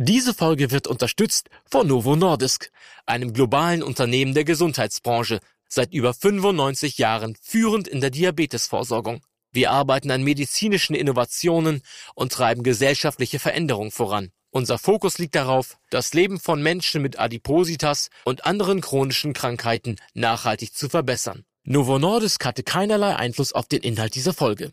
Diese Folge wird unterstützt von Novo Nordisk, einem globalen Unternehmen der Gesundheitsbranche, seit über 95 Jahren führend in der Diabetesvorsorgung. Wir arbeiten an medizinischen Innovationen und treiben gesellschaftliche Veränderungen voran. Unser Fokus liegt darauf, das Leben von Menschen mit Adipositas und anderen chronischen Krankheiten nachhaltig zu verbessern. Novo Nordisk hatte keinerlei Einfluss auf den Inhalt dieser Folge.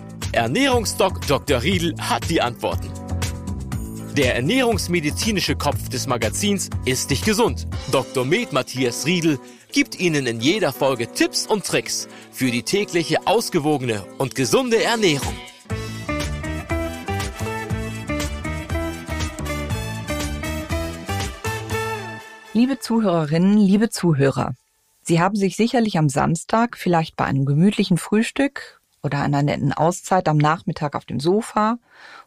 Ernährungsdoc Dr. Riedel hat die Antworten. Der ernährungsmedizinische Kopf des Magazins ist nicht gesund. Dr. Med Matthias Riedel gibt Ihnen in jeder Folge Tipps und Tricks für die tägliche ausgewogene und gesunde Ernährung. Liebe Zuhörerinnen, liebe Zuhörer, Sie haben sich sicherlich am Samstag, vielleicht bei einem gemütlichen Frühstück oder einer netten Auszeit am Nachmittag auf dem Sofa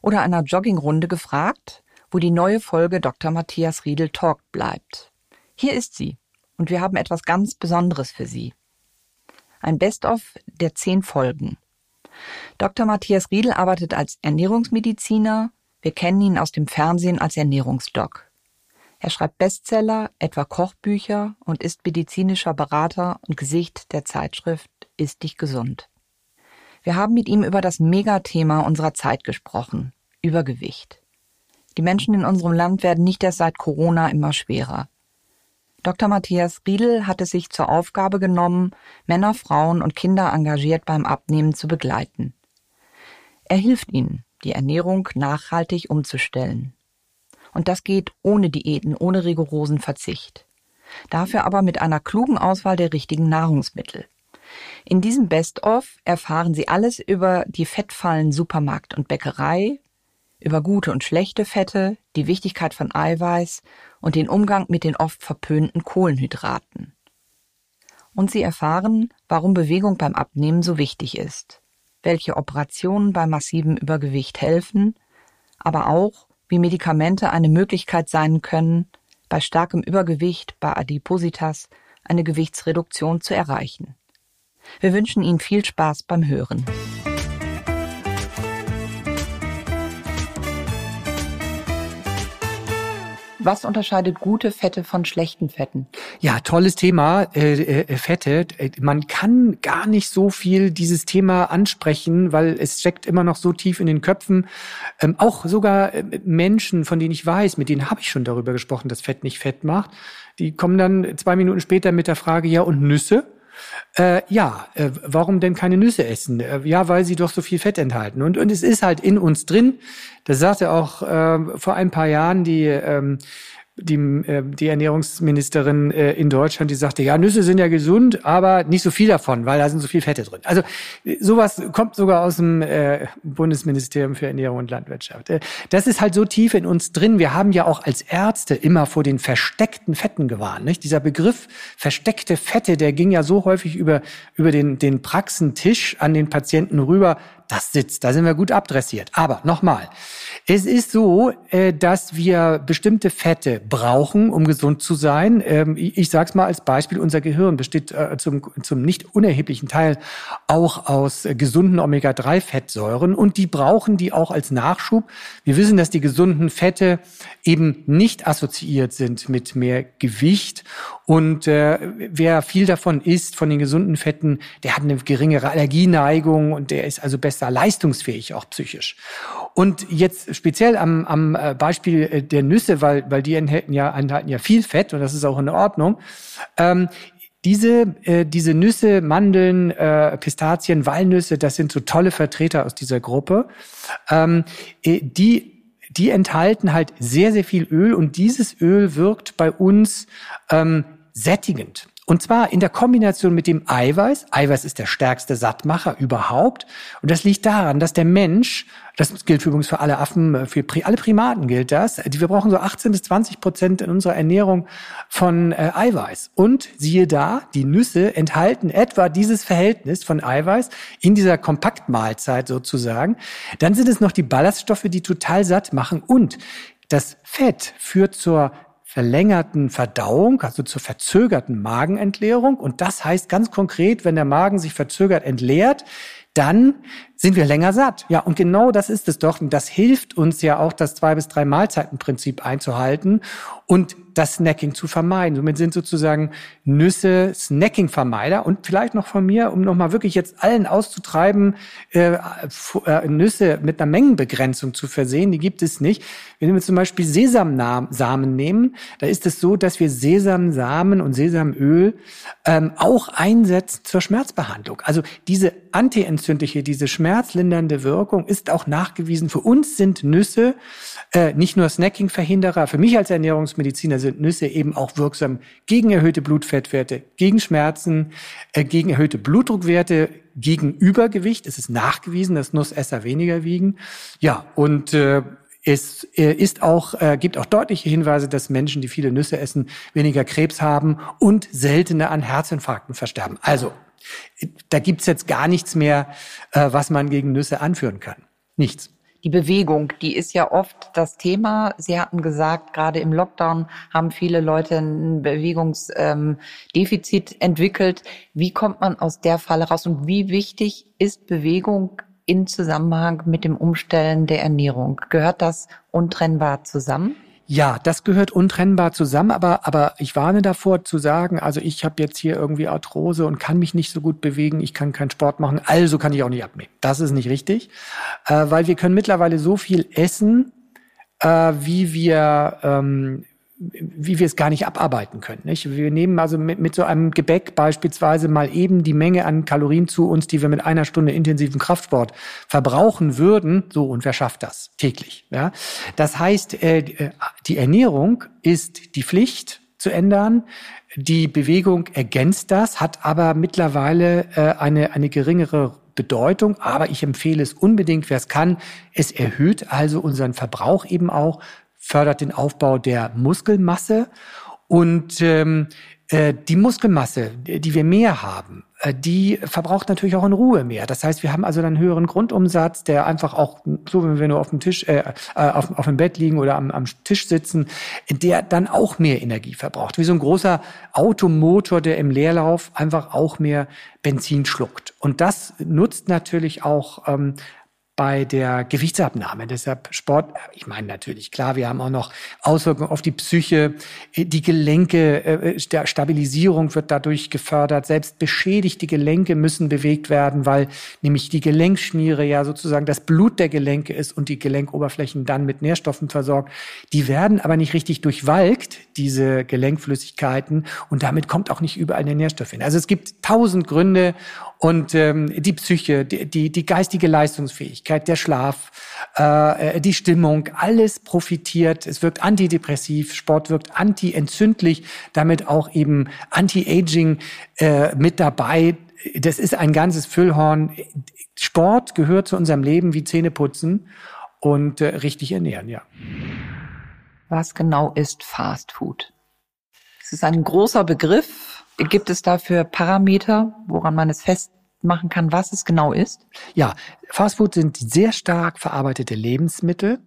oder einer Joggingrunde gefragt, wo die neue Folge Dr. Matthias Riedel Talk bleibt. Hier ist sie und wir haben etwas ganz Besonderes für Sie. Ein Best-of der zehn Folgen. Dr. Matthias Riedel arbeitet als Ernährungsmediziner. Wir kennen ihn aus dem Fernsehen als Ernährungsdoc. Er schreibt Bestseller, etwa Kochbücher und ist medizinischer Berater und Gesicht der Zeitschrift Ist dich gesund. Wir haben mit ihm über das Megathema unserer Zeit gesprochen, Übergewicht. Die Menschen in unserem Land werden nicht erst seit Corona immer schwerer. Dr. Matthias Riedel hat es sich zur Aufgabe genommen, Männer, Frauen und Kinder engagiert beim Abnehmen zu begleiten. Er hilft ihnen, die Ernährung nachhaltig umzustellen. Und das geht ohne Diäten, ohne rigorosen Verzicht. Dafür aber mit einer klugen Auswahl der richtigen Nahrungsmittel. In diesem Best-of erfahren Sie alles über die Fettfallen Supermarkt und Bäckerei, über gute und schlechte Fette, die Wichtigkeit von Eiweiß und den Umgang mit den oft verpönten Kohlenhydraten. Und Sie erfahren, warum Bewegung beim Abnehmen so wichtig ist, welche Operationen bei massivem Übergewicht helfen, aber auch, wie Medikamente eine Möglichkeit sein können, bei starkem Übergewicht, bei Adipositas, eine Gewichtsreduktion zu erreichen. Wir wünschen Ihnen viel Spaß beim Hören. Was unterscheidet gute Fette von schlechten Fetten? Ja, tolles Thema, äh, äh, Fette. Man kann gar nicht so viel dieses Thema ansprechen, weil es steckt immer noch so tief in den Köpfen. Ähm, auch sogar äh, Menschen, von denen ich weiß, mit denen habe ich schon darüber gesprochen, dass Fett nicht fett macht, die kommen dann zwei Minuten später mit der Frage, ja, und Nüsse? Äh, ja, äh, warum denn keine Nüsse essen? Äh, ja, weil sie doch so viel Fett enthalten. Und, und es ist halt in uns drin. Das sagte auch äh, vor ein paar Jahren die ähm, die, äh, die Ernährungsministerin äh, in Deutschland, die sagte, ja, Nüsse sind ja gesund, aber nicht so viel davon, weil da sind so viel Fette drin. Also sowas kommt sogar aus dem äh, Bundesministerium für Ernährung und Landwirtschaft. Äh, das ist halt so tief in uns drin. Wir haben ja auch als Ärzte immer vor den versteckten Fetten gewarnt. Nicht? Dieser Begriff versteckte Fette, der ging ja so häufig über, über den, den Praxentisch an den Patienten rüber, das sitzt, da sind wir gut abdressiert. Aber nochmal, es ist so, äh, dass wir bestimmte Fette brauchen, um gesund zu sein. Ähm, ich sage es mal als Beispiel, unser Gehirn besteht äh, zum, zum nicht unerheblichen Teil auch aus äh, gesunden Omega-3-Fettsäuren und die brauchen die auch als Nachschub. Wir wissen, dass die gesunden Fette eben nicht assoziiert sind mit mehr Gewicht und wer viel davon isst, von den gesunden Fetten, der hat eine geringere Allergieneigung und der ist also besser leistungsfähig, auch psychisch. Und jetzt speziell am, am äh, Beispiel äh, der Nüsse, weil, weil die enthalten ja, enthalten ja viel Fett und das ist auch in Ordnung. Ähm, diese, äh, diese Nüsse, Mandeln, äh, Pistazien, Walnüsse, das sind so tolle Vertreter aus dieser Gruppe. Ähm, äh, die die enthalten halt sehr, sehr viel Öl und dieses Öl wirkt bei uns ähm, sättigend. Und zwar in der Kombination mit dem Eiweiß. Eiweiß ist der stärkste Sattmacher überhaupt. Und das liegt daran, dass der Mensch, das gilt übrigens für alle Affen, für alle Primaten gilt das, wir brauchen so 18 bis 20 Prozent in unserer Ernährung von äh, Eiweiß. Und siehe da, die Nüsse enthalten etwa dieses Verhältnis von Eiweiß in dieser Kompaktmahlzeit sozusagen. Dann sind es noch die Ballaststoffe, die total satt machen. Und das Fett führt zur verlängerten Verdauung, also zur verzögerten Magenentleerung. Und das heißt ganz konkret, wenn der Magen sich verzögert entleert, dann sind wir länger satt. Ja, und genau das ist es doch. Und das hilft uns ja auch, das zwei bis drei Mahlzeitenprinzip einzuhalten und das Snacking zu vermeiden. Somit sind sozusagen Nüsse Snacking-Vermeider und vielleicht noch von mir, um nochmal wirklich jetzt allen auszutreiben, äh, äh, Nüsse mit einer Mengenbegrenzung zu versehen. Die gibt es nicht. Wenn wir zum Beispiel Sesamsamen nehmen, da ist es so, dass wir Sesamsamen und Sesamöl ähm, auch einsetzen zur Schmerzbehandlung. Also diese antientzündliche, diese schmerzlindernde Wirkung ist auch nachgewiesen. Für uns sind Nüsse äh, nicht nur Snacking-Verhinderer, für mich als Ernährungsmediziner sind Nüsse eben auch wirksam gegen erhöhte Blutfettwerte, gegen Schmerzen, äh, gegen erhöhte Blutdruckwerte, gegen Übergewicht. Es ist nachgewiesen, dass Nussesser weniger wiegen. Ja, und äh, es äh, ist auch, äh, gibt auch deutliche Hinweise, dass Menschen, die viele Nüsse essen, weniger Krebs haben und seltener an Herzinfarkten versterben. Also, da gibt's jetzt gar nichts mehr, äh, was man gegen Nüsse anführen kann. Nichts. Die Bewegung, die ist ja oft das Thema. Sie hatten gesagt, gerade im Lockdown haben viele Leute ein Bewegungsdefizit ähm, entwickelt. Wie kommt man aus der Falle raus und wie wichtig ist Bewegung in Zusammenhang mit dem Umstellen der Ernährung? Gehört das untrennbar zusammen? Ja, das gehört untrennbar zusammen, aber, aber ich warne davor zu sagen, also ich habe jetzt hier irgendwie Arthrose und kann mich nicht so gut bewegen, ich kann keinen Sport machen, also kann ich auch nicht abnehmen. Das ist nicht richtig, äh, weil wir können mittlerweile so viel essen, äh, wie wir ähm, wie wir es gar nicht abarbeiten können. Nicht? Wir nehmen also mit, mit so einem Gebäck beispielsweise mal eben die Menge an Kalorien zu uns, die wir mit einer Stunde intensiven Kraftsport verbrauchen würden. So, und wer schafft das täglich? Ja? Das heißt, äh, die Ernährung ist die Pflicht zu ändern. Die Bewegung ergänzt das, hat aber mittlerweile äh, eine, eine geringere Bedeutung, aber ich empfehle es unbedingt, wer es kann. Es erhöht also unseren Verbrauch eben auch fördert den Aufbau der Muskelmasse und ähm, äh, die Muskelmasse, die wir mehr haben, äh, die verbraucht natürlich auch in Ruhe mehr. Das heißt, wir haben also dann einen höheren Grundumsatz, der einfach auch, so wenn wir nur auf dem Tisch, äh, äh, auf, auf dem Bett liegen oder am, am Tisch sitzen, der dann auch mehr Energie verbraucht. Wie so ein großer Automotor, der im Leerlauf einfach auch mehr Benzin schluckt. Und das nutzt natürlich auch ähm, bei der Gewichtsabnahme. Deshalb Sport, ich meine natürlich, klar, wir haben auch noch Auswirkungen auf die Psyche, die Gelenke, äh, der Stabilisierung wird dadurch gefördert. Selbst beschädigte Gelenke müssen bewegt werden, weil nämlich die Gelenkschmiere ja sozusagen das Blut der Gelenke ist und die Gelenkoberflächen dann mit Nährstoffen versorgt. Die werden aber nicht richtig durchwalkt, diese Gelenkflüssigkeiten, und damit kommt auch nicht überall der Nährstoff hin. Also es gibt tausend Gründe und ähm, die Psyche, die, die, die geistige Leistungsfähigkeit, der Schlaf, äh, die Stimmung, alles profitiert. Es wirkt antidepressiv, Sport wirkt antientzündlich, damit auch eben Anti-Aging äh, mit dabei. Das ist ein ganzes Füllhorn. Sport gehört zu unserem Leben wie Zähneputzen und äh, richtig ernähren, ja. Was genau ist Fast Food? Es ist ein großer Begriff Gibt es dafür Parameter, woran man es festmachen kann, was es genau ist? Ja, Fastfood sind sehr stark verarbeitete Lebensmittel,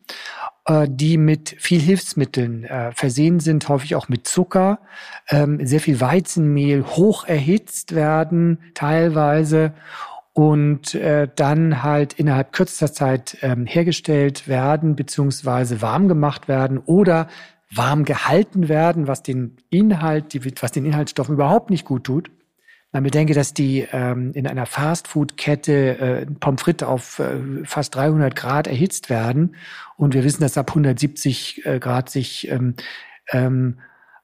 äh, die mit viel Hilfsmitteln äh, versehen sind, häufig auch mit Zucker, ähm, sehr viel Weizenmehl, hoch erhitzt werden teilweise und äh, dann halt innerhalb kürzester Zeit ähm, hergestellt werden beziehungsweise warm gemacht werden oder warm gehalten werden, was den Inhalt, was den Inhaltsstoffen überhaupt nicht gut tut. Man bedenke, dass die ähm, in einer Fastfood-Kette äh, Pommes frites auf äh, fast 300 Grad erhitzt werden und wir wissen, dass ab 170 äh, Grad sich ähm, ähm,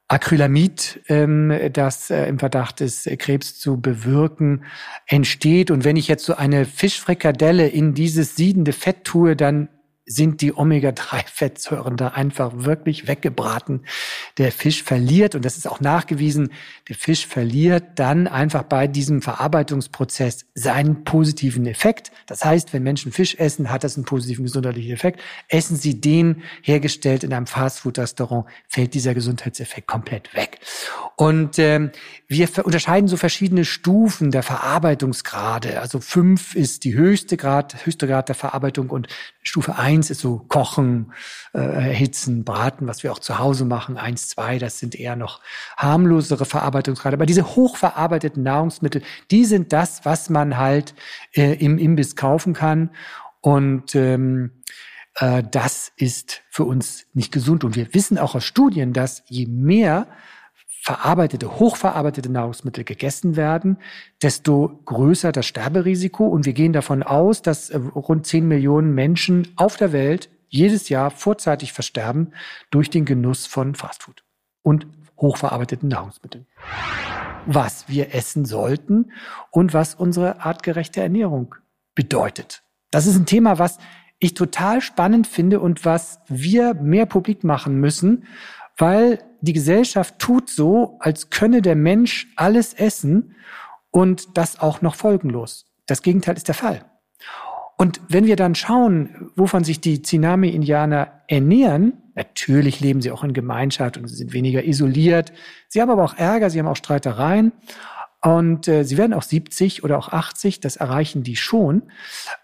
Acrylamid, ähm, das äh, im Verdacht ist, äh, Krebs zu bewirken, entsteht. Und wenn ich jetzt so eine Fischfrikadelle in dieses siedende Fett tue, dann sind die Omega-3-Fettsäuren da einfach wirklich weggebraten. Der Fisch verliert, und das ist auch nachgewiesen, der Fisch verliert dann einfach bei diesem Verarbeitungsprozess seinen positiven Effekt. Das heißt, wenn Menschen Fisch essen, hat das einen positiven gesundheitlichen Effekt. Essen sie den hergestellt in einem Fastfood-Restaurant, fällt dieser Gesundheitseffekt komplett weg. Und ähm, wir unterscheiden so verschiedene Stufen der Verarbeitungsgrade. Also fünf ist die höchste Grad, höchste Grad der Verarbeitung und Stufe eins ist so Kochen, äh, Erhitzen, Braten, was wir auch zu Hause machen. Eins, zwei, das sind eher noch harmlosere Verarbeitungsgrade. Aber diese hochverarbeiteten Nahrungsmittel, die sind das, was man halt äh, im Imbiss kaufen kann. Und ähm, äh, das ist für uns nicht gesund. Und wir wissen auch aus Studien, dass je mehr verarbeitete, hochverarbeitete Nahrungsmittel gegessen werden, desto größer das Sterberisiko. Und wir gehen davon aus, dass äh, rund 10 Millionen Menschen auf der Welt jedes Jahr vorzeitig versterben durch den Genuss von Fastfood und hochverarbeiteten Nahrungsmitteln. Was wir essen sollten und was unsere artgerechte Ernährung bedeutet. Das ist ein Thema, was ich total spannend finde und was wir mehr publik machen müssen, weil die Gesellschaft tut so, als könne der Mensch alles essen und das auch noch folgenlos. Das Gegenteil ist der Fall. Und wenn wir dann schauen, wovon sich die Tsunami-Indianer ernähren, natürlich leben sie auch in Gemeinschaft und sie sind weniger isoliert. Sie haben aber auch Ärger, sie haben auch Streitereien. Und äh, sie werden auch 70 oder auch 80, das erreichen die schon.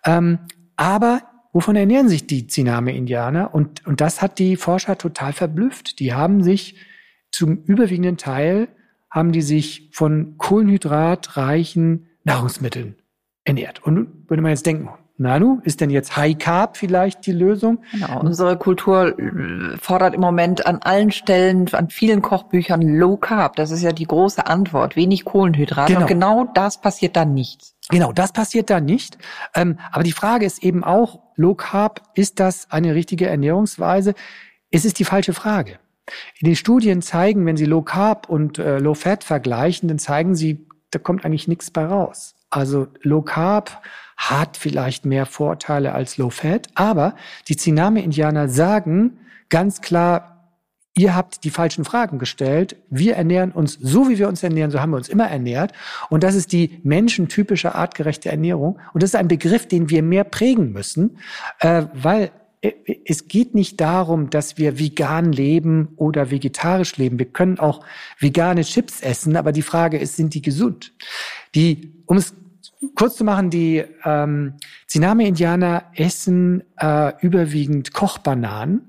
Ähm, aber wovon ernähren sich die Tsiname-Indianer? Und, und das hat die Forscher total verblüfft. Die haben sich zum überwiegenden Teil haben die sich von kohlenhydratreichen Nahrungsmitteln ernährt. Und würde man jetzt denken, Nanu, ist denn jetzt High Carb vielleicht die Lösung? Genau. Unsere Kultur äh, fordert im Moment an allen Stellen, an vielen Kochbüchern Low Carb. Das ist ja die große Antwort. Wenig Kohlenhydrate. Genau. Und genau das passiert dann nicht. Genau, das passiert da nicht. Ähm, aber die Frage ist eben auch, Low Carb, ist das eine richtige Ernährungsweise? Es ist die falsche Frage. In den Studien zeigen, wenn Sie Low Carb und äh, Low Fat vergleichen, dann zeigen Sie, da kommt eigentlich nichts bei raus. Also Low Carb hat vielleicht mehr Vorteile als Low Fat, aber die Tsiname-Indianer sagen ganz klar, ihr habt die falschen Fragen gestellt. Wir ernähren uns so, wie wir uns ernähren, so haben wir uns immer ernährt. Und das ist die menschentypische artgerechte Ernährung. Und das ist ein Begriff, den wir mehr prägen müssen, äh, weil äh, es geht nicht darum, dass wir vegan leben oder vegetarisch leben. Wir können auch vegane Chips essen, aber die Frage ist, sind die gesund? Die, um es kurz zu machen, die ähm, Tsiname-Indianer essen äh, überwiegend Kochbananen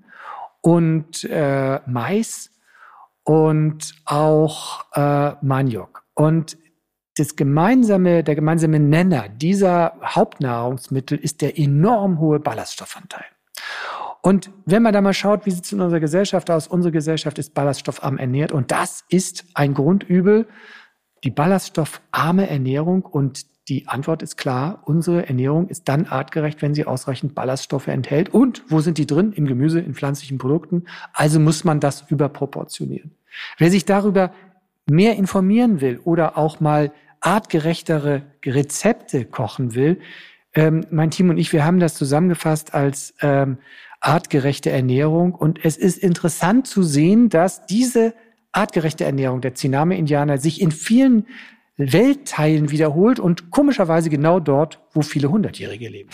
und äh, Mais und auch äh, Maniok. Und das gemeinsame, der gemeinsame Nenner dieser Hauptnahrungsmittel ist der enorm hohe Ballaststoffanteil. Und wenn man da mal schaut, wie sieht es in unserer Gesellschaft aus? Unsere Gesellschaft ist ballaststoffarm ernährt und das ist ein Grundübel, die ballaststoffarme Ernährung und die Antwort ist klar, unsere Ernährung ist dann artgerecht, wenn sie ausreichend Ballaststoffe enthält. Und wo sind die drin? Im Gemüse, in pflanzlichen Produkten. Also muss man das überproportionieren. Wer sich darüber mehr informieren will oder auch mal artgerechtere Rezepte kochen will, ähm, mein Team und ich, wir haben das zusammengefasst als ähm, artgerechte Ernährung. Und es ist interessant zu sehen, dass diese artgerechte Ernährung der Tsiname-Indianer sich in vielen Weltteilen wiederholt und komischerweise genau dort, wo viele Hundertjährige leben.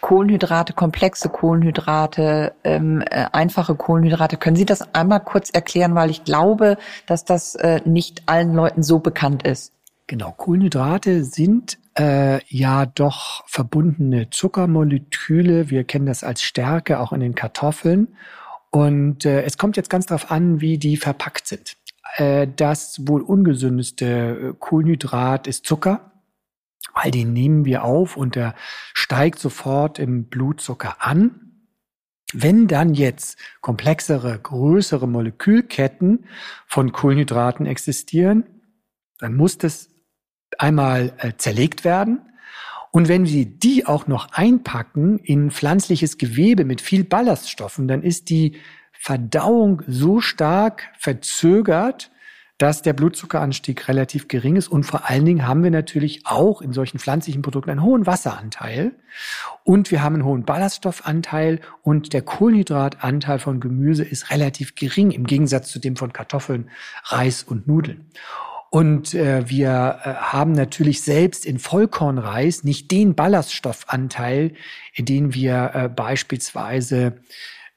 Kohlenhydrate, komplexe Kohlenhydrate, ähm, äh, einfache Kohlenhydrate. Können Sie das einmal kurz erklären, weil ich glaube, dass das äh, nicht allen Leuten so bekannt ist. Genau, Kohlenhydrate sind äh, ja doch verbundene Zuckermoleküle. Wir kennen das als Stärke auch in den Kartoffeln. Und äh, es kommt jetzt ganz darauf an, wie die verpackt sind. Äh, das wohl ungesündeste äh, Kohlenhydrat ist Zucker, weil den nehmen wir auf und der steigt sofort im Blutzucker an. Wenn dann jetzt komplexere, größere Molekülketten von Kohlenhydraten existieren, dann muss das einmal äh, zerlegt werden. Und wenn wir die auch noch einpacken in pflanzliches Gewebe mit viel Ballaststoffen, dann ist die Verdauung so stark verzögert, dass der Blutzuckeranstieg relativ gering ist. Und vor allen Dingen haben wir natürlich auch in solchen pflanzlichen Produkten einen hohen Wasseranteil. Und wir haben einen hohen Ballaststoffanteil. Und der Kohlenhydratanteil von Gemüse ist relativ gering im Gegensatz zu dem von Kartoffeln, Reis und Nudeln. Und äh, wir äh, haben natürlich selbst in Vollkornreis nicht den Ballaststoffanteil, den wir äh, beispielsweise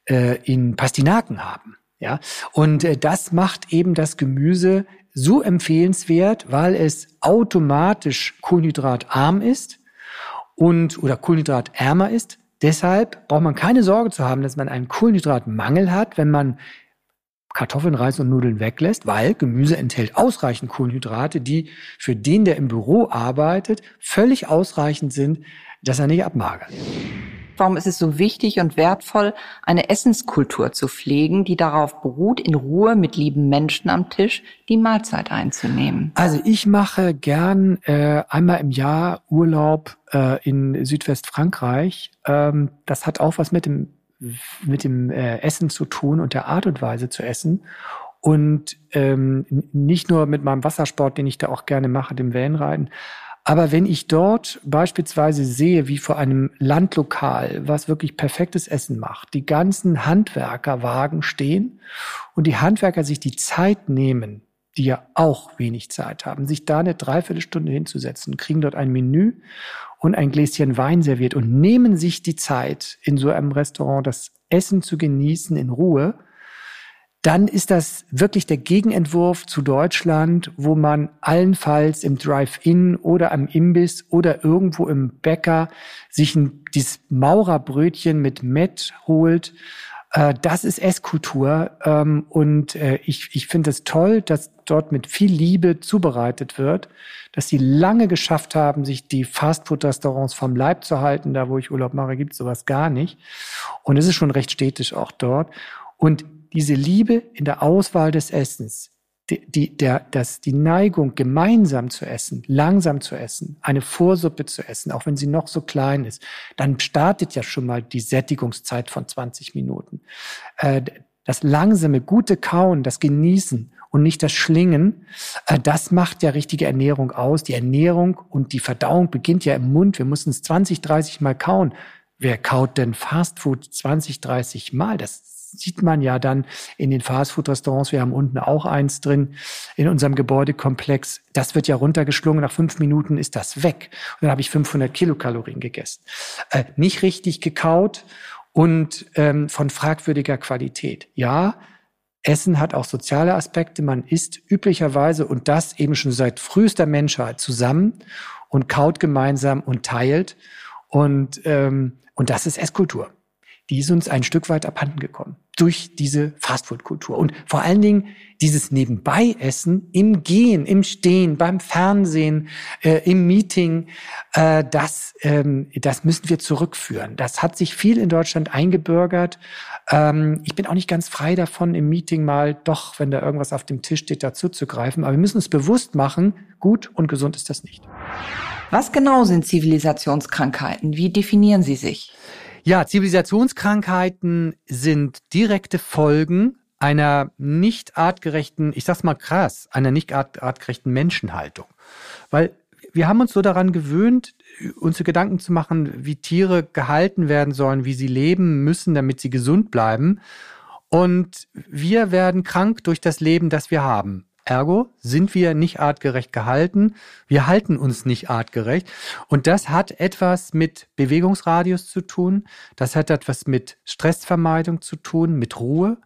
äh, in Pastinaken haben. Ja, und äh, das macht eben das Gemüse so empfehlenswert, weil es automatisch kohlenhydratarm ist und oder kohlenhydratärmer ist. Deshalb braucht man keine Sorge zu haben, dass man einen Kohlenhydratmangel hat, wenn man Kartoffeln, Reis und Nudeln weglässt, weil Gemüse enthält ausreichend Kohlenhydrate, die für den, der im Büro arbeitet, völlig ausreichend sind, dass er nicht abmagert. Warum ist es so wichtig und wertvoll, eine Essenskultur zu pflegen, die darauf beruht, in Ruhe mit lieben Menschen am Tisch die Mahlzeit einzunehmen? Also ich mache gern äh, einmal im Jahr Urlaub äh, in Südwestfrankreich. Ähm, das hat auch was mit dem mit dem äh, Essen zu tun und der Art und Weise zu essen. Und ähm, nicht nur mit meinem Wassersport, den ich da auch gerne mache, dem Wellenreiten. Aber wenn ich dort beispielsweise sehe, wie vor einem Landlokal, was wirklich perfektes Essen macht, die ganzen Handwerkerwagen stehen und die Handwerker sich die Zeit nehmen, die ja auch wenig Zeit haben, sich da eine Dreiviertelstunde hinzusetzen, kriegen dort ein Menü und ein Gläschen Wein serviert und nehmen sich die Zeit, in so einem Restaurant das Essen zu genießen in Ruhe, dann ist das wirklich der Gegenentwurf zu Deutschland, wo man allenfalls im Drive-In oder am Imbiss oder irgendwo im Bäcker sich ein, dieses Maurerbrötchen mit Met holt. Äh, das ist Esskultur ähm, und äh, ich, ich finde es toll, dass dort mit viel Liebe zubereitet wird dass sie lange geschafft haben, sich die Fastfood-Restaurants vom Leib zu halten. Da, wo ich Urlaub mache, gibt es sowas gar nicht. Und es ist schon recht städtisch auch dort. Und diese Liebe in der Auswahl des Essens, die, die, der, das, die Neigung, gemeinsam zu essen, langsam zu essen, eine Vorsuppe zu essen, auch wenn sie noch so klein ist, dann startet ja schon mal die Sättigungszeit von 20 Minuten. Äh, das langsame, gute Kauen, das Genießen und nicht das Schlingen. Äh, das macht ja richtige Ernährung aus. Die Ernährung und die Verdauung beginnt ja im Mund. Wir müssen es 20, 30 Mal kauen. Wer kaut denn Fastfood 20, 30 Mal? Das sieht man ja dann in den Fastfood-Restaurants. Wir haben unten auch eins drin in unserem Gebäudekomplex. Das wird ja runtergeschlungen. Nach fünf Minuten ist das weg. Und dann habe ich 500 Kilokalorien gegessen. Äh, nicht richtig gekaut und ähm, von fragwürdiger Qualität. Ja, Essen hat auch soziale Aspekte. Man isst üblicherweise und das eben schon seit frühester Menschheit zusammen und kaut gemeinsam und teilt. Und, ähm, und das ist Esskultur. Die ist uns ein Stück weit abhanden gekommen durch diese Fastfood-Kultur. Und vor allen Dingen dieses Nebenbei-Essen im Gehen, im Stehen, beim Fernsehen, äh, im Meeting, äh, das, ähm, das müssen wir zurückführen. Das hat sich viel in Deutschland eingebürgert. Ähm, ich bin auch nicht ganz frei davon, im Meeting mal doch, wenn da irgendwas auf dem Tisch steht, dazu zu greifen. Aber wir müssen uns bewusst machen, gut und gesund ist das nicht. Was genau sind Zivilisationskrankheiten? Wie definieren sie sich? Ja, Zivilisationskrankheiten sind direkte Folgen einer nicht artgerechten, ich sag's mal krass, einer nicht artgerechten Menschenhaltung. Weil wir haben uns so daran gewöhnt, uns Gedanken zu machen, wie Tiere gehalten werden sollen, wie sie leben müssen, damit sie gesund bleiben. Und wir werden krank durch das Leben, das wir haben. Ergo sind wir nicht artgerecht gehalten. Wir halten uns nicht artgerecht. Und das hat etwas mit Bewegungsradius zu tun. Das hat etwas mit Stressvermeidung zu tun, mit Ruhe.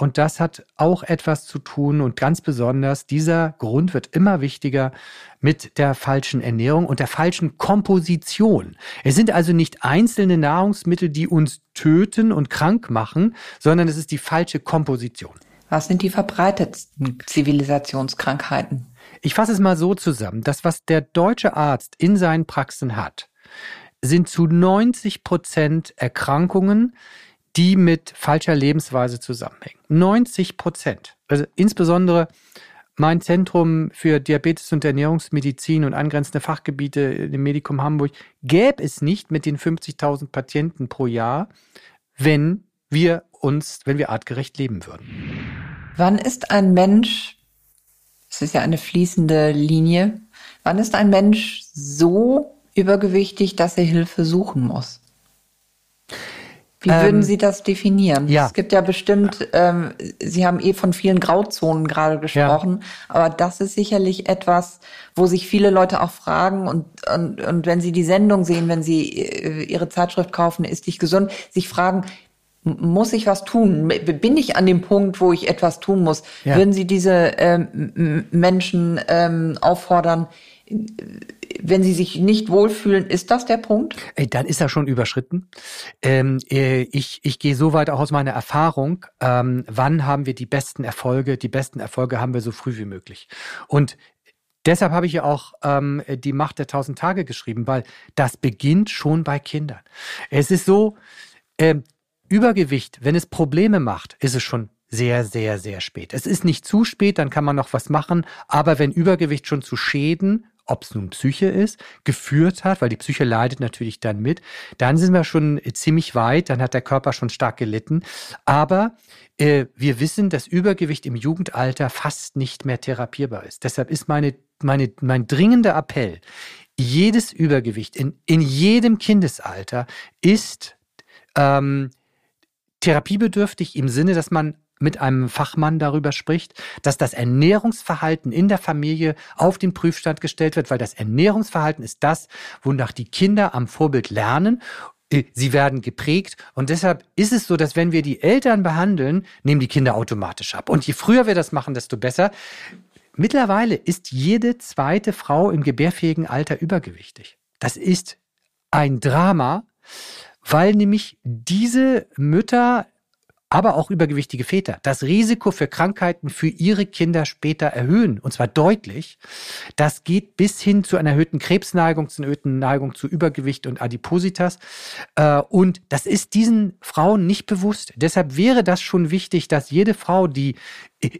Und das hat auch etwas zu tun und ganz besonders dieser Grund wird immer wichtiger mit der falschen Ernährung und der falschen Komposition. Es sind also nicht einzelne Nahrungsmittel, die uns töten und krank machen, sondern es ist die falsche Komposition. Was sind die verbreitetsten Zivilisationskrankheiten? Ich fasse es mal so zusammen. Das, was der deutsche Arzt in seinen Praxen hat, sind zu 90 Prozent Erkrankungen, die mit falscher Lebensweise zusammenhängen. 90 Prozent. Also insbesondere mein Zentrum für Diabetes und Ernährungsmedizin und angrenzende Fachgebiete im Medikum Hamburg gäbe es nicht mit den 50.000 Patienten pro Jahr, wenn wir uns, wenn wir artgerecht leben würden. Wann ist ein Mensch Es ist ja eine fließende Linie. Wann ist ein Mensch so übergewichtig, dass er Hilfe suchen muss? Wie ähm, würden Sie das definieren? Ja. Es gibt ja bestimmt, ähm, Sie haben eh von vielen Grauzonen gerade gesprochen, ja. aber das ist sicherlich etwas, wo sich viele Leute auch fragen und, und, und wenn Sie die Sendung sehen, wenn Sie äh, Ihre Zeitschrift kaufen, ist dich gesund, sich fragen, muss ich was tun? Bin ich an dem Punkt, wo ich etwas tun muss? Ja. Würden Sie diese ähm, Menschen ähm, auffordern, wenn sie sich nicht wohlfühlen, ist das der Punkt? Dann ist er schon überschritten. Ähm, äh, ich, ich gehe so weit auch aus meiner Erfahrung, ähm, wann haben wir die besten Erfolge? Die besten Erfolge haben wir so früh wie möglich. Und Deshalb habe ich ja auch ähm, die Macht der tausend Tage geschrieben, weil das beginnt schon bei Kindern. Es ist so, ähm, Übergewicht, wenn es Probleme macht, ist es schon sehr, sehr, sehr spät. Es ist nicht zu spät, dann kann man noch was machen, aber wenn Übergewicht schon zu Schäden ob es nun Psyche ist, geführt hat, weil die Psyche leidet natürlich dann mit, dann sind wir schon ziemlich weit, dann hat der Körper schon stark gelitten. Aber äh, wir wissen, dass Übergewicht im Jugendalter fast nicht mehr therapierbar ist. Deshalb ist meine, meine, mein dringender Appell, jedes Übergewicht in, in jedem Kindesalter ist ähm, therapiebedürftig im Sinne, dass man mit einem Fachmann darüber spricht, dass das Ernährungsverhalten in der Familie auf den Prüfstand gestellt wird, weil das Ernährungsverhalten ist das, wonach die Kinder am Vorbild lernen äh, Sie werden geprägt und deshalb ist es so, dass wenn wir die Eltern behandeln, nehmen die Kinder automatisch ab. Und je früher wir das machen, desto besser. Mittlerweile ist jede zweite Frau im gebärfähigen Alter übergewichtig. Das ist ein Drama, weil nämlich diese Mütter aber auch übergewichtige Väter das Risiko für Krankheiten für ihre Kinder später erhöhen, und zwar deutlich. Das geht bis hin zu einer erhöhten Krebsneigung, zu einer erhöhten Neigung zu Übergewicht und Adipositas. Äh, und das ist diesen Frauen nicht bewusst. Deshalb wäre das schon wichtig, dass jede Frau, die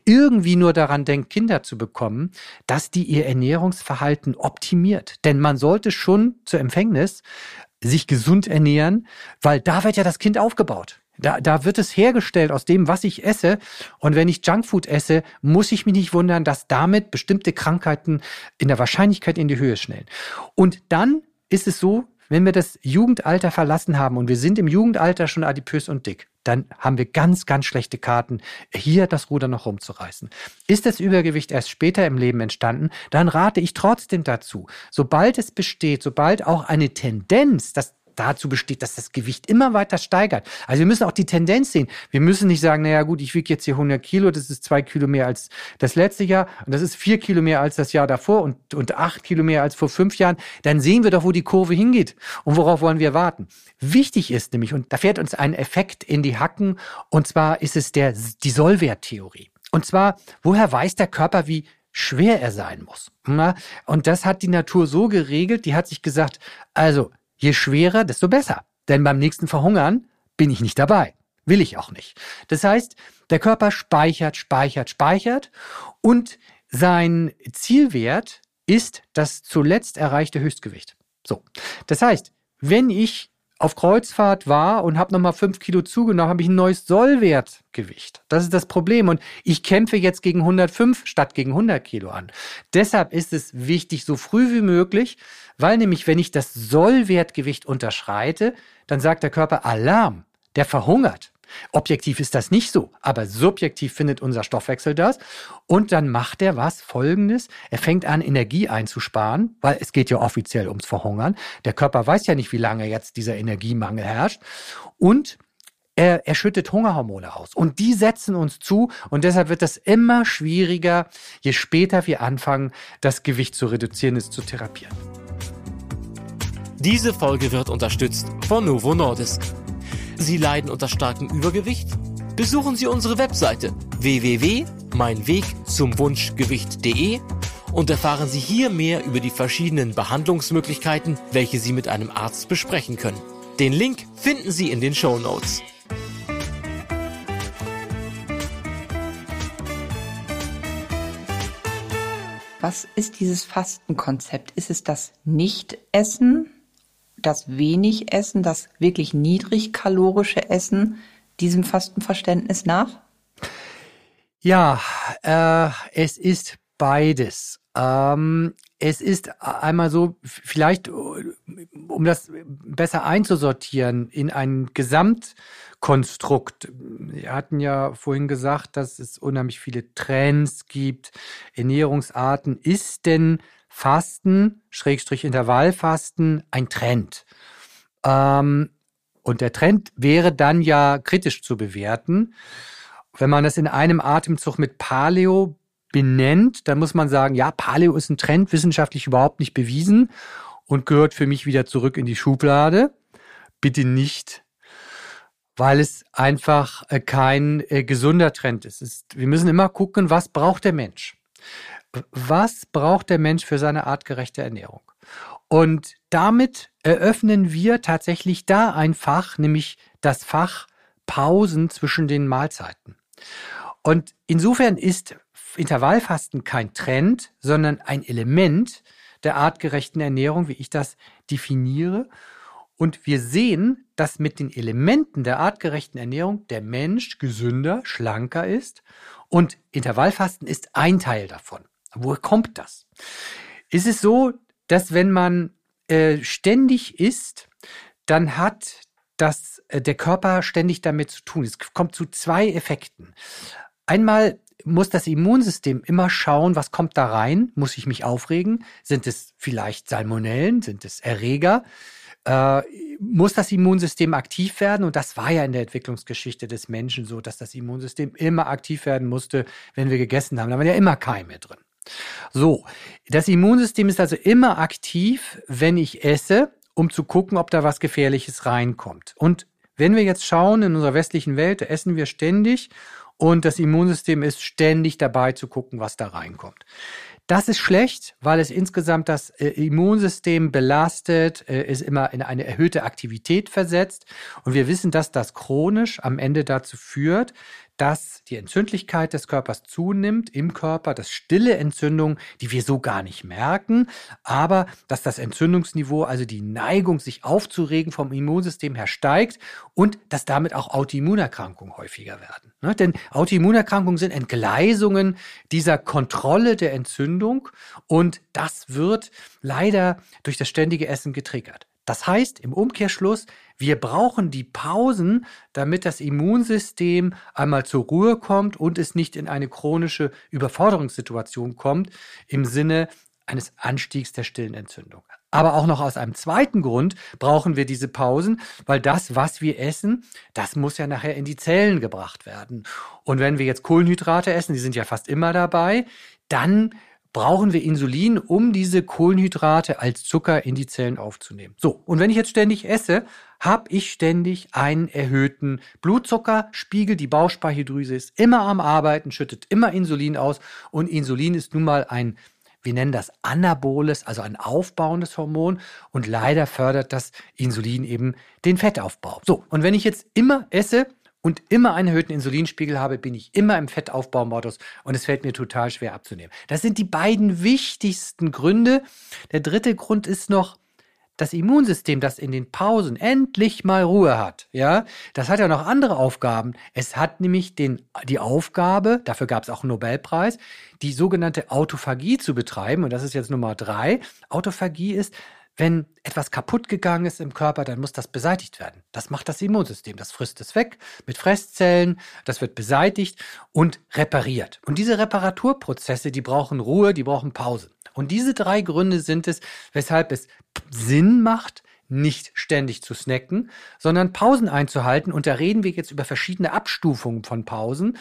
irgendwie nur daran denkt, Kinder zu bekommen, dass die ihr Ernährungsverhalten optimiert. Denn man sollte schon zur Empfängnis sich gesund ernähren, weil da wird ja das Kind aufgebaut. Da, da wird es hergestellt aus dem, was ich esse. Und wenn ich Junkfood esse, muss ich mich nicht wundern, dass damit bestimmte Krankheiten in der Wahrscheinlichkeit in die Höhe schnellen. Und dann ist es so, wenn wir das Jugendalter verlassen haben und wir sind im Jugendalter schon adipös und dick, dann haben wir ganz, ganz schlechte Karten, hier das Ruder noch rumzureißen. Ist das Übergewicht erst später im Leben entstanden, dann rate ich trotzdem dazu, sobald es besteht, sobald auch eine Tendenz, dass dazu besteht, dass das Gewicht immer weiter steigert. Also wir müssen auch die Tendenz sehen. Wir müssen nicht sagen, naja gut, ich wiege jetzt hier 100 Kilo, das ist zwei Kilo mehr als das letzte Jahr und das ist vier Kilo mehr als das Jahr davor und, und acht Kilo mehr als vor fünf Jahren. Dann sehen wir doch, wo die Kurve hingeht und worauf wollen wir warten. Wichtig ist nämlich, und da fährt uns ein Effekt in die Hacken, und zwar ist es der, die Sollwerttheorie. Und zwar, woher weiß der Körper, wie schwer er sein muss? Und das hat die Natur so geregelt, die hat sich gesagt, also Je schwerer, desto besser. Denn beim nächsten Verhungern bin ich nicht dabei. Will ich auch nicht. Das heißt, der Körper speichert, speichert, speichert und sein Zielwert ist das zuletzt erreichte Höchstgewicht. So. Das heißt, wenn ich auf Kreuzfahrt war und habe nochmal fünf Kilo zugenommen, habe ich ein neues Sollwertgewicht. Das ist das Problem. Und ich kämpfe jetzt gegen 105 statt gegen 100 Kilo an. Deshalb ist es wichtig, so früh wie möglich, weil nämlich, wenn ich das Sollwertgewicht unterschreite, dann sagt der Körper Alarm, der verhungert. Objektiv ist das nicht so, aber subjektiv findet unser Stoffwechsel das. Und dann macht er was? Folgendes. Er fängt an, Energie einzusparen, weil es geht ja offiziell ums Verhungern. Der Körper weiß ja nicht, wie lange jetzt dieser Energiemangel herrscht. Und er, er schüttet Hungerhormone aus. Und die setzen uns zu. Und deshalb wird das immer schwieriger, je später wir anfangen, das Gewicht zu reduzieren, es zu therapieren. Diese Folge wird unterstützt von Novo Nordisk. Sie leiden unter starkem Übergewicht? Besuchen Sie unsere Webseite www.meinwegzumwunschgewicht.de und erfahren Sie hier mehr über die verschiedenen Behandlungsmöglichkeiten, welche Sie mit einem Arzt besprechen können. Den Link finden Sie in den Show Notes. Was ist dieses Fastenkonzept? Ist es das Nicht-Essen? Das wenig Essen, das wirklich niedrigkalorische Essen diesem Fastenverständnis nach? Ja, äh, es ist beides. Ähm, es ist einmal so, vielleicht, um das besser einzusortieren, in ein Gesamtkonstrukt. Wir hatten ja vorhin gesagt, dass es unheimlich viele Trends gibt, Ernährungsarten. Ist denn Fasten, Schrägstrich Intervallfasten, ein Trend? Ähm, und der Trend wäre dann ja kritisch zu bewerten. Wenn man das in einem Atemzug mit Paleo benennt, dann muss man sagen, ja, Paleo ist ein Trend, wissenschaftlich überhaupt nicht bewiesen und gehört für mich wieder zurück in die Schublade. Bitte nicht, weil es einfach äh, kein äh, gesunder Trend ist. ist. Wir müssen immer gucken, was braucht der Mensch? Was braucht der Mensch für seine artgerechte Ernährung? Und damit eröffnen wir tatsächlich da ein Fach, nämlich das Fach Pausen zwischen den Mahlzeiten. Und insofern ist Intervallfasten kein Trend, sondern ein Element der artgerechten Ernährung, wie ich das definiere. Und wir sehen, dass mit den Elementen der artgerechten Ernährung der Mensch gesünder, schlanker ist. Und Intervallfasten ist ein Teil davon. Woher kommt das? Ist es so, dass wenn man äh, ständig isst, dann hat das, äh, der Körper ständig damit zu tun. Es kommt zu zwei Effekten. Einmal muss das Immunsystem immer schauen, was kommt da rein? Muss ich mich aufregen? Sind es vielleicht Salmonellen? Sind es Erreger? Äh, muss das Immunsystem aktiv werden? Und das war ja in der Entwicklungsgeschichte des Menschen so, dass das Immunsystem immer aktiv werden musste, wenn wir gegessen haben. Da waren ja immer Keime drin. So, das Immunsystem ist also immer aktiv, wenn ich esse, um zu gucken, ob da was Gefährliches reinkommt. Und wenn wir jetzt schauen, in unserer westlichen Welt, da essen wir ständig und das Immunsystem ist ständig dabei zu gucken, was da reinkommt. Das ist schlecht, weil es insgesamt das äh, Immunsystem belastet, äh, es immer in eine erhöhte Aktivität versetzt. Und wir wissen, dass das chronisch am Ende dazu führt, dass die Entzündlichkeit des Körpers zunimmt im Körper, dass stille Entzündungen, die wir so gar nicht merken, aber dass das Entzündungsniveau, also die Neigung, sich aufzuregen vom Immunsystem her steigt und dass damit auch Autoimmunerkrankungen häufiger werden. Ne? Denn Autoimmunerkrankungen sind Entgleisungen dieser Kontrolle der Entzündung und das wird leider durch das ständige Essen getriggert. Das heißt im Umkehrschluss, wir brauchen die Pausen, damit das Immunsystem einmal zur Ruhe kommt und es nicht in eine chronische Überforderungssituation kommt im Sinne eines Anstiegs der stillen Entzündung. Aber auch noch aus einem zweiten Grund brauchen wir diese Pausen, weil das, was wir essen, das muss ja nachher in die Zellen gebracht werden. Und wenn wir jetzt Kohlenhydrate essen, die sind ja fast immer dabei, dann brauchen wir Insulin, um diese Kohlenhydrate als Zucker in die Zellen aufzunehmen. So, und wenn ich jetzt ständig esse, habe ich ständig einen erhöhten Blutzuckerspiegel. Die Bauchspeicheldrüse ist immer am Arbeiten, schüttet immer Insulin aus und Insulin ist nun mal ein wir nennen das anaboles, also ein aufbauendes Hormon und leider fördert das Insulin eben den Fettaufbau. So, und wenn ich jetzt immer esse, und immer einen erhöhten Insulinspiegel habe, bin ich immer im Fettaufbaumodus und es fällt mir total schwer abzunehmen. Das sind die beiden wichtigsten Gründe. Der dritte Grund ist noch, das Immunsystem, das in den Pausen endlich mal Ruhe hat, ja, das hat ja noch andere Aufgaben. Es hat nämlich den, die Aufgabe, dafür gab es auch einen Nobelpreis, die sogenannte Autophagie zu betreiben. Und das ist jetzt Nummer drei. Autophagie ist, wenn etwas kaputt gegangen ist im Körper, dann muss das beseitigt werden. Das macht das Immunsystem. Das frisst es weg mit Fresszellen, das wird beseitigt und repariert. Und diese Reparaturprozesse, die brauchen Ruhe, die brauchen Pause. Und diese drei Gründe sind es, weshalb es Sinn macht, nicht ständig zu snacken, sondern Pausen einzuhalten. Und da reden wir jetzt über verschiedene Abstufungen von Pausen.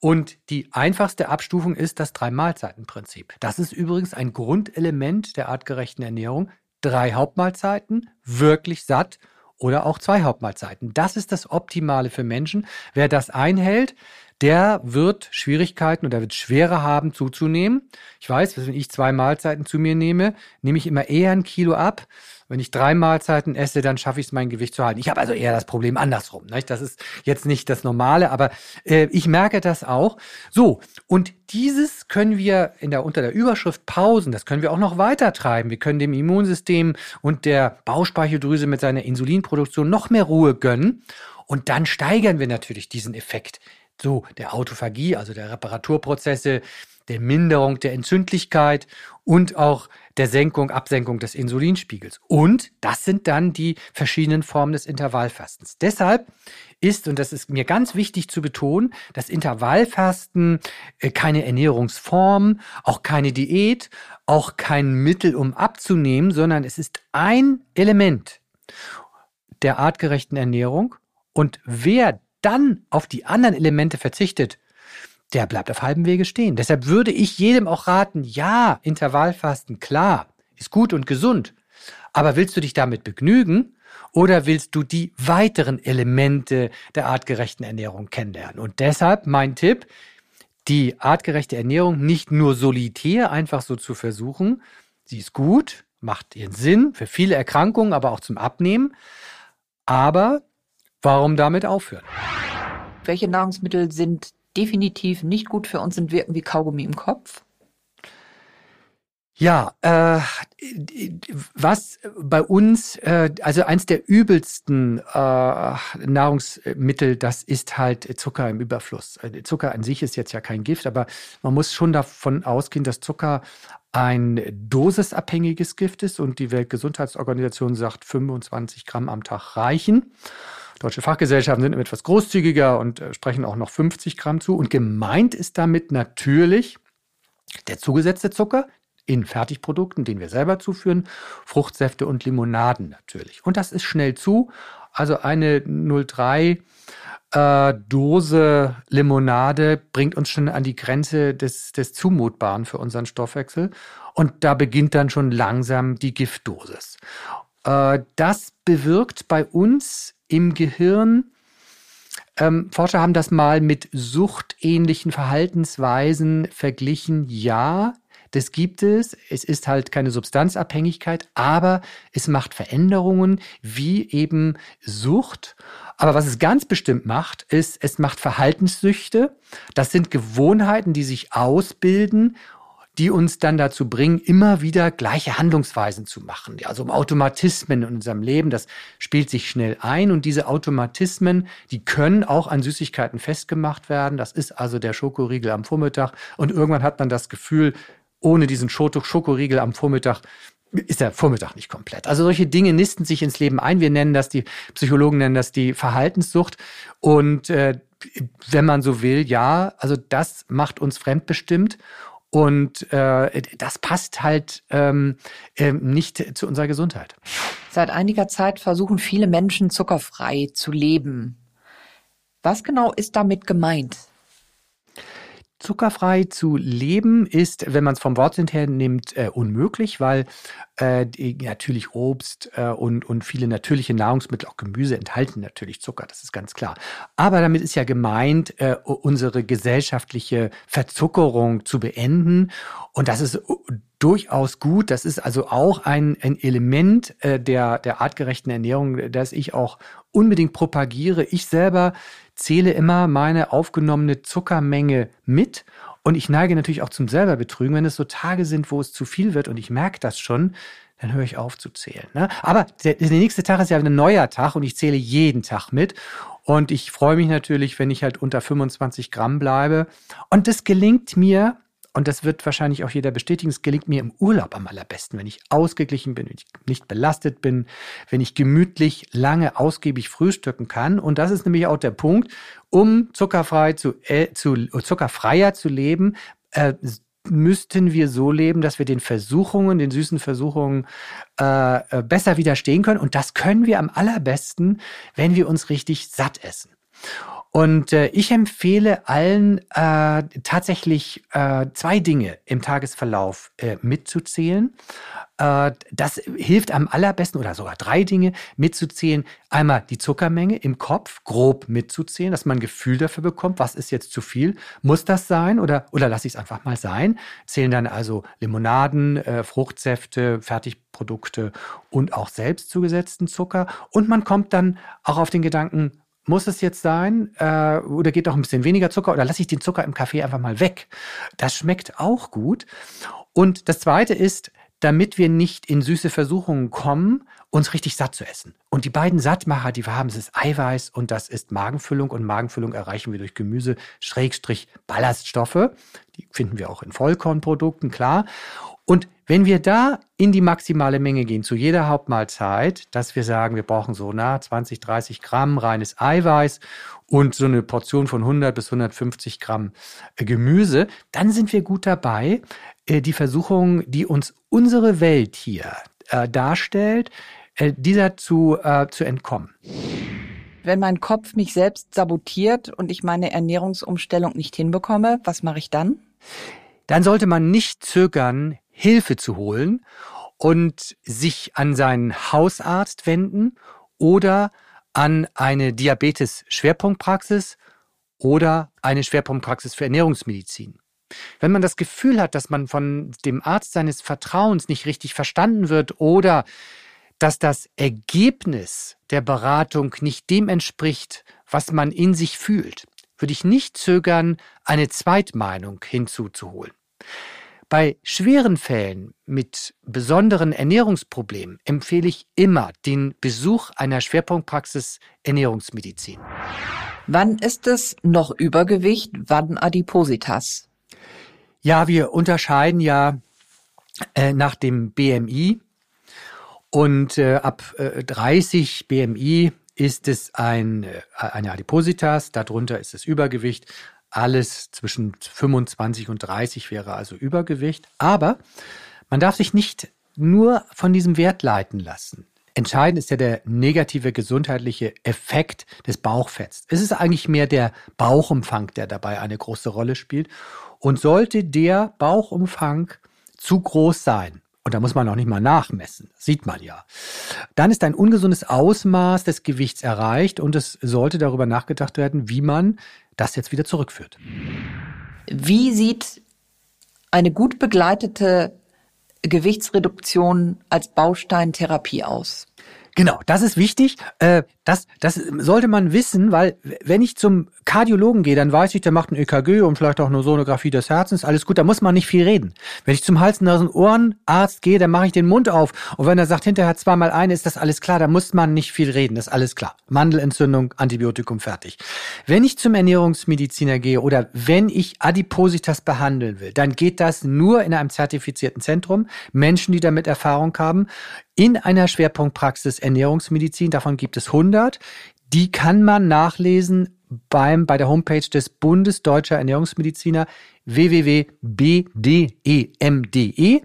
Und die einfachste Abstufung ist das Drei-Mahlzeiten-Prinzip. Das ist übrigens ein Grundelement der artgerechten Ernährung drei Hauptmahlzeiten, wirklich satt oder auch zwei Hauptmahlzeiten. Das ist das Optimale für Menschen. Wer das einhält, der wird Schwierigkeiten oder wird schwerer haben zuzunehmen. Ich weiß, wenn ich zwei Mahlzeiten zu mir nehme, nehme ich immer eher ein Kilo ab, wenn ich drei Mahlzeiten esse, dann schaffe ich es, mein Gewicht zu halten. Ich habe also eher das Problem andersrum. Nicht? Das ist jetzt nicht das Normale, aber äh, ich merke das auch. So, und dieses können wir in der, unter der Überschrift Pausen, das können wir auch noch weiter treiben. Wir können dem Immunsystem und der Bauchspeicheldrüse mit seiner Insulinproduktion noch mehr Ruhe gönnen. Und dann steigern wir natürlich diesen Effekt so der Autophagie, also der Reparaturprozesse, der Minderung der Entzündlichkeit und auch der Senkung, Absenkung des Insulinspiegels. Und das sind dann die verschiedenen Formen des Intervallfastens. Deshalb ist, und das ist mir ganz wichtig zu betonen, das Intervallfasten äh, keine Ernährungsform, auch keine Diät, auch kein Mittel, um abzunehmen, sondern es ist ein Element der artgerechten Ernährung. Und wer dann auf die anderen Elemente verzichtet, der bleibt auf halbem Wege stehen. Deshalb würde ich jedem auch raten, ja, Intervallfasten, klar, ist gut und gesund. Aber willst du dich damit begnügen oder willst du die weiteren Elemente der artgerechten Ernährung kennenlernen? Und deshalb mein Tipp, die artgerechte Ernährung nicht nur solitär einfach so zu versuchen. Sie ist gut, macht ihren Sinn für viele Erkrankungen, aber auch zum Abnehmen. Aber warum damit aufhören? Welche Nahrungsmittel sind definitiv nicht gut für uns und wirken wie Kaugummi im Kopf? Ja, äh, was bei uns, äh, also eins der übelsten äh, Nahrungsmittel, das ist halt Zucker im Überfluss. Äh, Zucker an sich ist jetzt ja kein Gift, aber man muss schon davon ausgehen, dass Zucker ein dosisabhängiges Gift ist und die Weltgesundheitsorganisation sagt, 25 Gramm am Tag reichen. Deutsche Fachgesellschaften sind etwas großzügiger und äh, sprechen auch noch 50 Gramm zu. Und gemeint ist damit natürlich der zugesetzte Zucker in Fertigprodukten, den wir selber zuführen, Fruchtsäfte und Limonaden natürlich. Und das ist schnell zu. Also eine 03 äh, Dose Limonade bringt uns schon an die Grenze des, des Zumutbaren für unseren Stoffwechsel. Und da beginnt dann schon langsam die Giftdosis. Äh, das bewirkt bei uns im Gehirn, ähm, Forscher haben das mal mit suchtähnlichen Verhaltensweisen verglichen. Ja, das gibt es. Es ist halt keine Substanzabhängigkeit, aber es macht Veränderungen wie eben Sucht. Aber was es ganz bestimmt macht, ist, es macht Verhaltenssüchte. Das sind Gewohnheiten, die sich ausbilden die uns dann dazu bringen, immer wieder gleiche Handlungsweisen zu machen. Also um Automatismen in unserem Leben, das spielt sich schnell ein und diese Automatismen, die können auch an Süßigkeiten festgemacht werden. Das ist also der Schokoriegel am Vormittag und irgendwann hat man das Gefühl, ohne diesen Schokoriegel am Vormittag ist der Vormittag nicht komplett. Also solche Dinge nisten sich ins Leben ein. Wir nennen das, die Psychologen nennen das die Verhaltenssucht. Und äh, wenn man so will, ja, also das macht uns fremdbestimmt. Und äh, das passt halt ähm, äh, nicht zu unserer Gesundheit. Seit einiger Zeit versuchen viele Menschen zuckerfrei zu leben. Was genau ist damit gemeint? Zuckerfrei zu leben ist, wenn man es vom Wortsinn her nimmt, äh, unmöglich, weil äh, natürlich Obst äh, und, und viele natürliche Nahrungsmittel, auch Gemüse, enthalten natürlich Zucker, das ist ganz klar. Aber damit ist ja gemeint, äh, unsere gesellschaftliche Verzuckerung zu beenden. Und das ist durchaus gut. Das ist also auch ein, ein Element äh, der, der artgerechten Ernährung, das ich auch unbedingt propagiere. Ich selber zähle immer meine aufgenommene Zuckermenge mit und ich neige natürlich auch zum selberbetrügen, wenn es so Tage sind, wo es zu viel wird und ich merke das schon, dann höre ich auf zu zählen. Ne? Aber der, der nächste Tag ist ja ein neuer Tag und ich zähle jeden Tag mit. Und ich freue mich natürlich, wenn ich halt unter 25 Gramm bleibe. Und das gelingt mir und das wird wahrscheinlich auch jeder bestätigen, es gelingt mir im Urlaub am allerbesten, wenn ich ausgeglichen bin, wenn ich nicht belastet bin, wenn ich gemütlich lange ausgiebig frühstücken kann. Und das ist nämlich auch der Punkt, um zuckerfrei zu, äh, zu zuckerfreier zu leben, äh, müssten wir so leben, dass wir den Versuchungen, den süßen Versuchungen äh, äh besser widerstehen können. Und das können wir am allerbesten, wenn wir uns richtig satt essen. Und äh, ich empfehle allen äh, tatsächlich äh, zwei Dinge im Tagesverlauf äh, mitzuzählen. Äh, das hilft am allerbesten oder sogar drei Dinge mitzuzählen. Einmal die Zuckermenge im Kopf grob mitzuzählen, dass man ein Gefühl dafür bekommt, was ist jetzt zu viel. Muss das sein oder, oder lasse ich es einfach mal sein? Zählen dann also Limonaden, äh, Fruchtsäfte, Fertigprodukte und auch selbst zugesetzten Zucker. Und man kommt dann auch auf den Gedanken, muss es jetzt sein? Äh, oder geht doch ein bisschen weniger Zucker? Oder lasse ich den Zucker im Kaffee einfach mal weg? Das schmeckt auch gut. Und das Zweite ist, damit wir nicht in süße Versuchungen kommen, uns richtig satt zu essen. Und die beiden Sattmacher, die wir haben, das ist Eiweiß und das ist Magenfüllung. Und Magenfüllung erreichen wir durch Gemüse, Schrägstrich Ballaststoffe. Die finden wir auch in Vollkornprodukten, klar. Und wenn wir da in die maximale Menge gehen, zu jeder Hauptmahlzeit, dass wir sagen, wir brauchen so nah 20, 30 Gramm reines Eiweiß und so eine Portion von 100 bis 150 Gramm äh, Gemüse, dann sind wir gut dabei, äh, die Versuchung, die uns unsere Welt hier äh, darstellt, dieser zu, zu entkommen. Wenn mein Kopf mich selbst sabotiert und ich meine Ernährungsumstellung nicht hinbekomme, was mache ich dann? Dann sollte man nicht zögern, Hilfe zu holen und sich an seinen Hausarzt wenden oder an eine Diabetes-Schwerpunktpraxis oder eine Schwerpunktpraxis für Ernährungsmedizin. Wenn man das Gefühl hat, dass man von dem Arzt seines Vertrauens nicht richtig verstanden wird oder dass das Ergebnis der Beratung nicht dem entspricht, was man in sich fühlt, würde ich nicht zögern, eine Zweitmeinung hinzuzuholen. Bei schweren Fällen mit besonderen Ernährungsproblemen empfehle ich immer den Besuch einer Schwerpunktpraxis Ernährungsmedizin. Wann ist es noch Übergewicht, wann Adipositas? Ja, wir unterscheiden ja äh, nach dem BMI und äh, ab äh, 30 BMI ist es ein, äh, eine Adipositas, darunter ist es Übergewicht. Alles zwischen 25 und 30 wäre also Übergewicht. Aber man darf sich nicht nur von diesem Wert leiten lassen. Entscheidend ist ja der negative gesundheitliche Effekt des Bauchfetts. Es ist eigentlich mehr der Bauchumfang, der dabei eine große Rolle spielt. Und sollte der Bauchumfang zu groß sein, und da muss man auch nicht mal nachmessen, sieht man ja, dann ist ein ungesundes Ausmaß des Gewichts erreicht und es sollte darüber nachgedacht werden, wie man das jetzt wieder zurückführt. Wie sieht eine gut begleitete Gewichtsreduktion als Bausteintherapie aus? Genau, das ist wichtig. Äh, das, das sollte man wissen, weil wenn ich zum Kardiologen gehe, dann weiß ich, der macht ein EKG und vielleicht auch eine Sonographie des Herzens, alles gut, da muss man nicht viel reden. Wenn ich zum Hals, Nasen, Ohrenarzt gehe, dann mache ich den Mund auf und wenn er sagt, hinterher zweimal eine, ist das alles klar, da muss man nicht viel reden, das ist alles klar. Mandelentzündung, Antibiotikum, fertig. Wenn ich zum Ernährungsmediziner gehe oder wenn ich Adipositas behandeln will, dann geht das nur in einem zertifizierten Zentrum, Menschen, die damit Erfahrung haben, in einer Schwerpunktpraxis Ernährungsmedizin, davon gibt es 100 100. Die kann man nachlesen beim, bei der Homepage des Bundes Deutscher Ernährungsmediziner www.bdemde. E.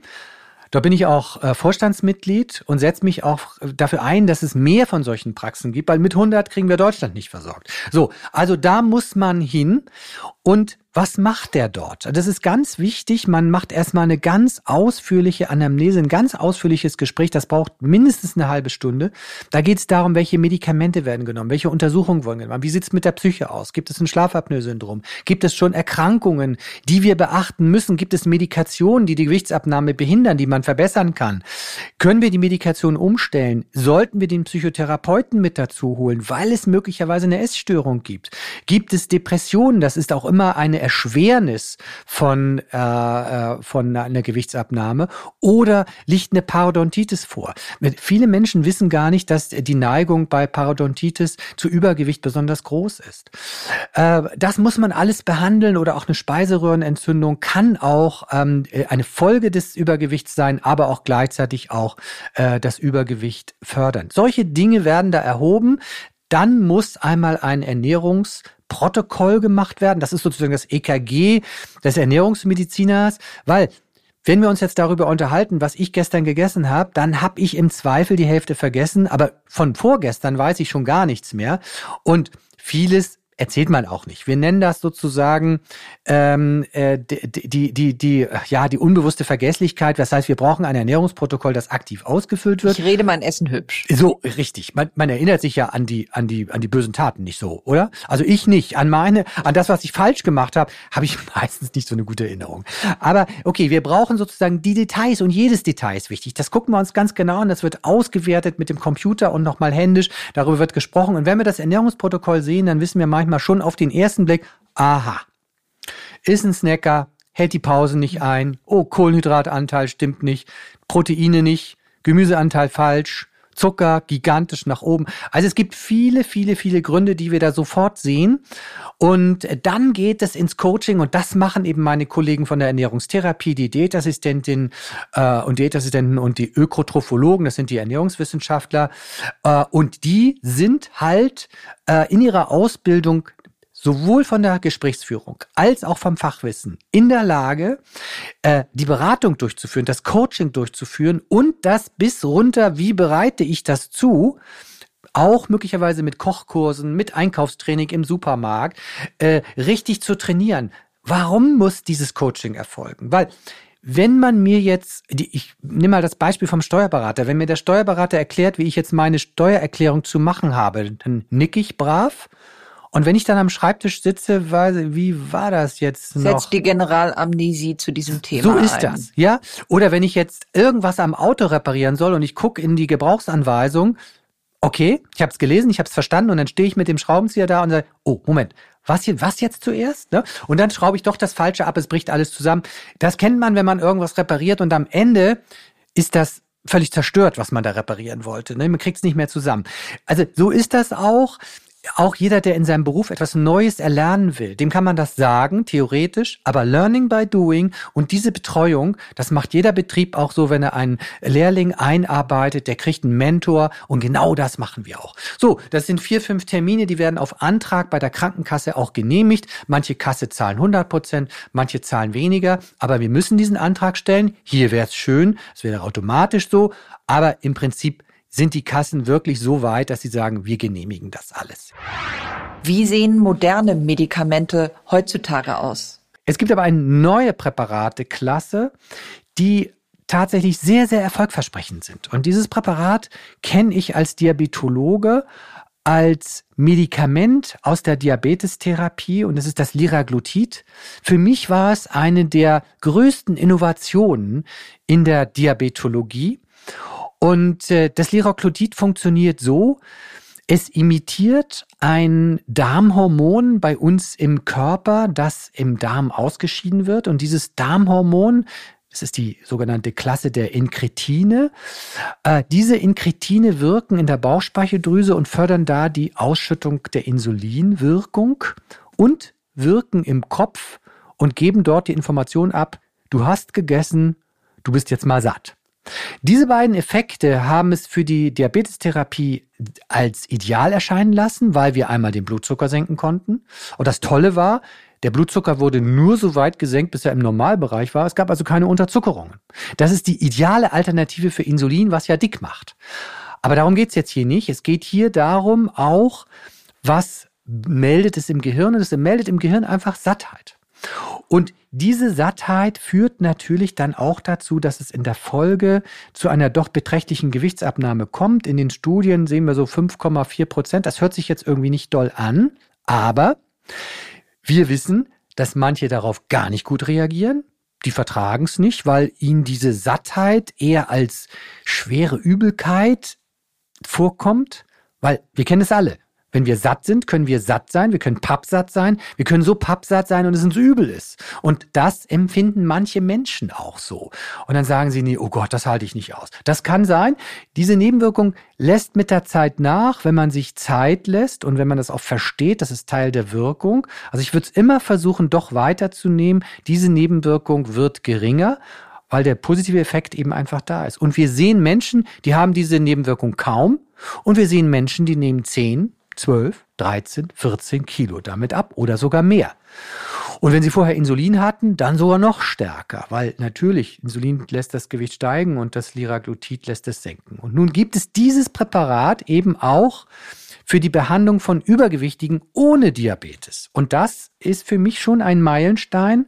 Da bin ich auch äh, Vorstandsmitglied und setze mich auch dafür ein, dass es mehr von solchen Praxen gibt, weil mit 100 kriegen wir Deutschland nicht versorgt. So, also da muss man hin und was macht der dort? Das ist ganz wichtig. Man macht erstmal eine ganz ausführliche Anamnese, ein ganz ausführliches Gespräch. Das braucht mindestens eine halbe Stunde. Da geht es darum, welche Medikamente werden genommen, welche Untersuchungen wurden genommen, wie sieht es mit der Psyche aus? Gibt es ein Schlafapnoe-Syndrom? Gibt es schon Erkrankungen, die wir beachten müssen? Gibt es Medikationen, die die Gewichtsabnahme behindern, die man verbessern kann? Können wir die Medikation umstellen? Sollten wir den Psychotherapeuten mit dazu holen, weil es möglicherweise eine Essstörung gibt? Gibt es Depressionen? Das ist auch immer eine Erschwernis von, äh, äh, von einer Gewichtsabnahme oder liegt eine Parodontitis vor. Viele Menschen wissen gar nicht, dass die Neigung bei Parodontitis zu Übergewicht besonders groß ist. Äh, das muss man alles behandeln oder auch eine Speiseröhrenentzündung kann auch ähm, eine Folge des Übergewichts sein, aber auch gleichzeitig auch äh, das Übergewicht fördern. Solche Dinge werden da erhoben. Dann muss einmal ein Ernährungs Protokoll gemacht werden. Das ist sozusagen das EKG des Ernährungsmediziners, weil wenn wir uns jetzt darüber unterhalten, was ich gestern gegessen habe, dann habe ich im Zweifel die Hälfte vergessen, aber von vorgestern weiß ich schon gar nichts mehr. Und vieles erzählt man auch nicht. Wir nennen das sozusagen ähm, äh, die, die, die, die, ja, die unbewusste Vergesslichkeit. Das heißt, wir brauchen ein Ernährungsprotokoll, das aktiv ausgefüllt wird. Ich rede mein Essen hübsch. So, richtig. Man, man erinnert sich ja an die, an die, an die bösen Taten nicht so, oder? Also ich nicht. An meine, an das, was ich falsch gemacht habe, habe ich meistens nicht so eine gute Erinnerung. Aber okay, wir brauchen sozusagen die Details und jedes Detail ist wichtig. Das gucken wir uns ganz genau an. Das wird ausgewertet mit dem Computer und nochmal händisch. Darüber wird gesprochen. Und wenn wir das Ernährungsprotokoll sehen, dann wissen wir manchmal schon auf den ersten Blick, aha, ist ein Snacker, hält die Pause nicht ein. Oh, Kohlenhydratanteil stimmt nicht. Proteine nicht. Gemüseanteil falsch. Zucker gigantisch nach oben. Also es gibt viele, viele, viele Gründe, die wir da sofort sehen. Und dann geht es ins Coaching und das machen eben meine Kollegen von der Ernährungstherapie, die Diätassistentin äh, und Diätassistenten und die Ökotrophologen, das sind die Ernährungswissenschaftler. Äh, und die sind halt äh, in ihrer Ausbildung sowohl von der Gesprächsführung als auch vom Fachwissen in der Lage, äh, die Beratung durchzuführen, das Coaching durchzuführen und das bis runter, wie bereite ich das zu, auch möglicherweise mit Kochkursen, mit Einkaufstraining im Supermarkt, äh, richtig zu trainieren. Warum muss dieses Coaching erfolgen? Weil wenn man mir jetzt, ich nehme mal das Beispiel vom Steuerberater, wenn mir der Steuerberater erklärt, wie ich jetzt meine Steuererklärung zu machen habe, dann nick ich brav und wenn ich dann am Schreibtisch sitze, weiß, wie war das jetzt noch? Setzt die Generalamnesie zu diesem Thema So ist ein. das, ja. Oder wenn ich jetzt irgendwas am Auto reparieren soll und ich gucke in die Gebrauchsanweisung, okay, ich habe es gelesen, ich habe es verstanden und dann stehe ich mit dem Schraubenzieher da und sage, oh, Moment, was, hier, was jetzt zuerst? Ne? Und dann schraube ich doch das Falsche ab, es bricht alles zusammen. Das kennt man, wenn man irgendwas repariert und am Ende ist das völlig zerstört, was man da reparieren wollte. Ne? Man kriegt es nicht mehr zusammen. Also so ist das auch auch jeder, der in seinem Beruf etwas Neues erlernen will, dem kann man das sagen, theoretisch, aber Learning by Doing und diese Betreuung, das macht jeder Betrieb auch so, wenn er einen Lehrling einarbeitet, der kriegt einen Mentor und genau das machen wir auch. So, das sind vier, fünf Termine, die werden auf Antrag bei der Krankenkasse auch genehmigt. Manche Kasse zahlen 100 Prozent, manche zahlen weniger, aber wir müssen diesen Antrag stellen. Hier wäre es schön, es wäre automatisch so, aber im Prinzip sind die Kassen wirklich so weit, dass sie sagen, wir genehmigen das alles. Wie sehen moderne Medikamente heutzutage aus? Es gibt aber eine neue Präparateklasse, die tatsächlich sehr, sehr erfolgversprechend sind. Und dieses Präparat kenne ich als Diabetologe als Medikament aus der Diabetestherapie und es ist das Liraglutid. Für mich war es eine der größten Innovationen in der Diabetologie und äh, das Liraglutid funktioniert so, es imitiert ein Darmhormon bei uns im Körper, das im Darm ausgeschieden wird. Und dieses Darmhormon, das ist die sogenannte Klasse der Inkretine, äh, diese Inkretine wirken in der Bauchspeicheldrüse und fördern da die Ausschüttung der Insulinwirkung und wirken im Kopf und geben dort die Information ab, du hast gegessen, du bist jetzt mal satt. Diese beiden Effekte haben es für die Diabetestherapie als ideal erscheinen lassen, weil wir einmal den Blutzucker senken konnten. Und das Tolle war, der Blutzucker wurde nur so weit gesenkt, bis er im Normalbereich war. Es gab also keine Unterzuckerungen. Das ist die ideale Alternative für Insulin, was ja dick macht. Aber darum geht's jetzt hier nicht. Es geht hier darum auch, was meldet es im Gehirn? Und es meldet im Gehirn einfach Sattheit. Und diese Sattheit führt natürlich dann auch dazu, dass es in der Folge zu einer doch beträchtlichen Gewichtsabnahme kommt. In den Studien sehen wir so 5,4 Prozent. Das hört sich jetzt irgendwie nicht doll an, aber wir wissen, dass manche darauf gar nicht gut reagieren. Die vertragen es nicht, weil ihnen diese Sattheit eher als schwere Übelkeit vorkommt. Weil wir kennen es alle. Wenn wir satt sind, können wir satt sein, wir können pappsatt sein, wir können so pappsatt sein und es uns übel ist. Und das empfinden manche Menschen auch so. Und dann sagen sie, nee, oh Gott, das halte ich nicht aus. Das kann sein. Diese Nebenwirkung lässt mit der Zeit nach, wenn man sich Zeit lässt und wenn man das auch versteht, das ist Teil der Wirkung. Also ich würde es immer versuchen, doch weiterzunehmen. Diese Nebenwirkung wird geringer weil der positive Effekt eben einfach da ist. Und wir sehen Menschen, die haben diese Nebenwirkung kaum. Und wir sehen Menschen, die nehmen 10, 12, 13, 14 Kilo damit ab oder sogar mehr. Und wenn Sie vorher Insulin hatten, dann sogar noch stärker, weil natürlich Insulin lässt das Gewicht steigen und das Liraglutid lässt es senken. Und nun gibt es dieses Präparat eben auch für die Behandlung von Übergewichtigen ohne Diabetes. Und das ist für mich schon ein Meilenstein.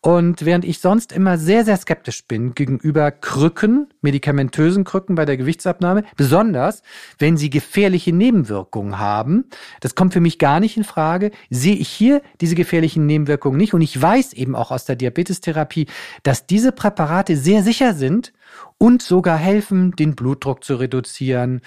Und während ich sonst immer sehr, sehr skeptisch bin gegenüber Krücken, medikamentösen Krücken bei der Gewichtsabnahme, besonders wenn sie gefährliche Nebenwirkungen haben, das kommt für mich gar nicht in Frage, sehe ich hier diese gefährlichen Nebenwirkungen nicht. Und ich weiß eben auch aus der Diabetestherapie, dass diese Präparate sehr sicher sind und sogar helfen, den Blutdruck zu reduzieren.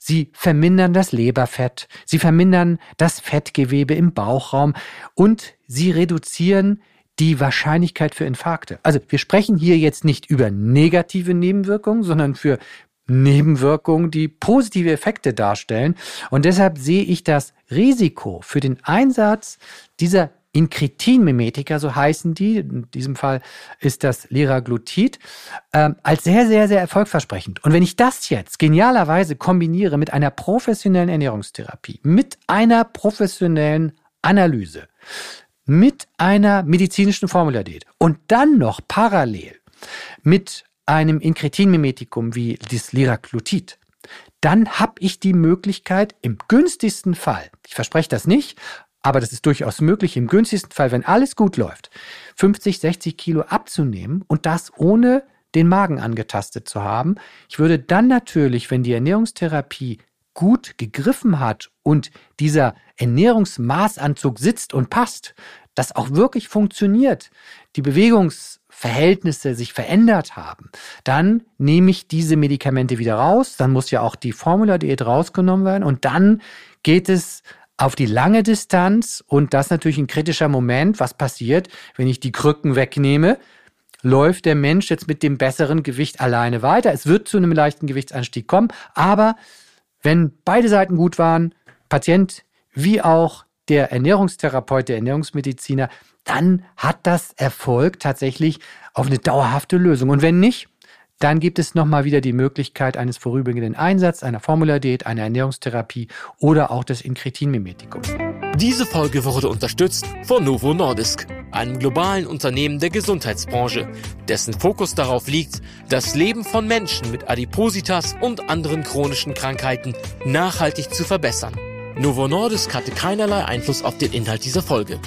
Sie vermindern das Leberfett, sie vermindern das Fettgewebe im Bauchraum und sie reduzieren die Wahrscheinlichkeit für Infarkte. Also wir sprechen hier jetzt nicht über negative Nebenwirkungen, sondern für Nebenwirkungen, die positive Effekte darstellen. Und deshalb sehe ich das Risiko für den Einsatz dieser Inkretinmimetika, so heißen die, in diesem Fall ist das Liraglutid, äh, als sehr, sehr, sehr erfolgversprechend. Und wenn ich das jetzt genialerweise kombiniere mit einer professionellen Ernährungstherapie, mit einer professionellen Analyse, mit einer medizinischen Formuladiät und dann noch parallel mit einem Inkretinmimetikum wie das Liraglutid, dann habe ich die Möglichkeit im günstigsten Fall, ich verspreche das nicht, aber das ist durchaus möglich, im günstigsten Fall, wenn alles gut läuft, 50, 60 Kilo abzunehmen und das ohne den Magen angetastet zu haben. Ich würde dann natürlich, wenn die Ernährungstherapie gut gegriffen hat und dieser Ernährungsmaßanzug sitzt und passt, das auch wirklich funktioniert, die Bewegungsverhältnisse sich verändert haben, dann nehme ich diese Medikamente wieder raus, dann muss ja auch die Formula-Diät rausgenommen werden und dann geht es auf die lange Distanz und das natürlich ein kritischer Moment. Was passiert, wenn ich die Krücken wegnehme? Läuft der Mensch jetzt mit dem besseren Gewicht alleine weiter? Es wird zu einem leichten Gewichtsanstieg kommen, aber wenn beide Seiten gut waren, Patient wie auch der Ernährungstherapeut, der Ernährungsmediziner, dann hat das Erfolg tatsächlich auf eine dauerhafte Lösung. Und wenn nicht, dann gibt es nochmal wieder die Möglichkeit eines vorübergehenden Einsatzes, einer Formuladiät, einer Ernährungstherapie oder auch des Inkretinmimetikums. Diese Folge wurde unterstützt von Novo Nordisk, einem globalen Unternehmen der Gesundheitsbranche, dessen Fokus darauf liegt, das Leben von Menschen mit Adipositas und anderen chronischen Krankheiten nachhaltig zu verbessern. Novo Nordisk hatte keinerlei Einfluss auf den Inhalt dieser Folge.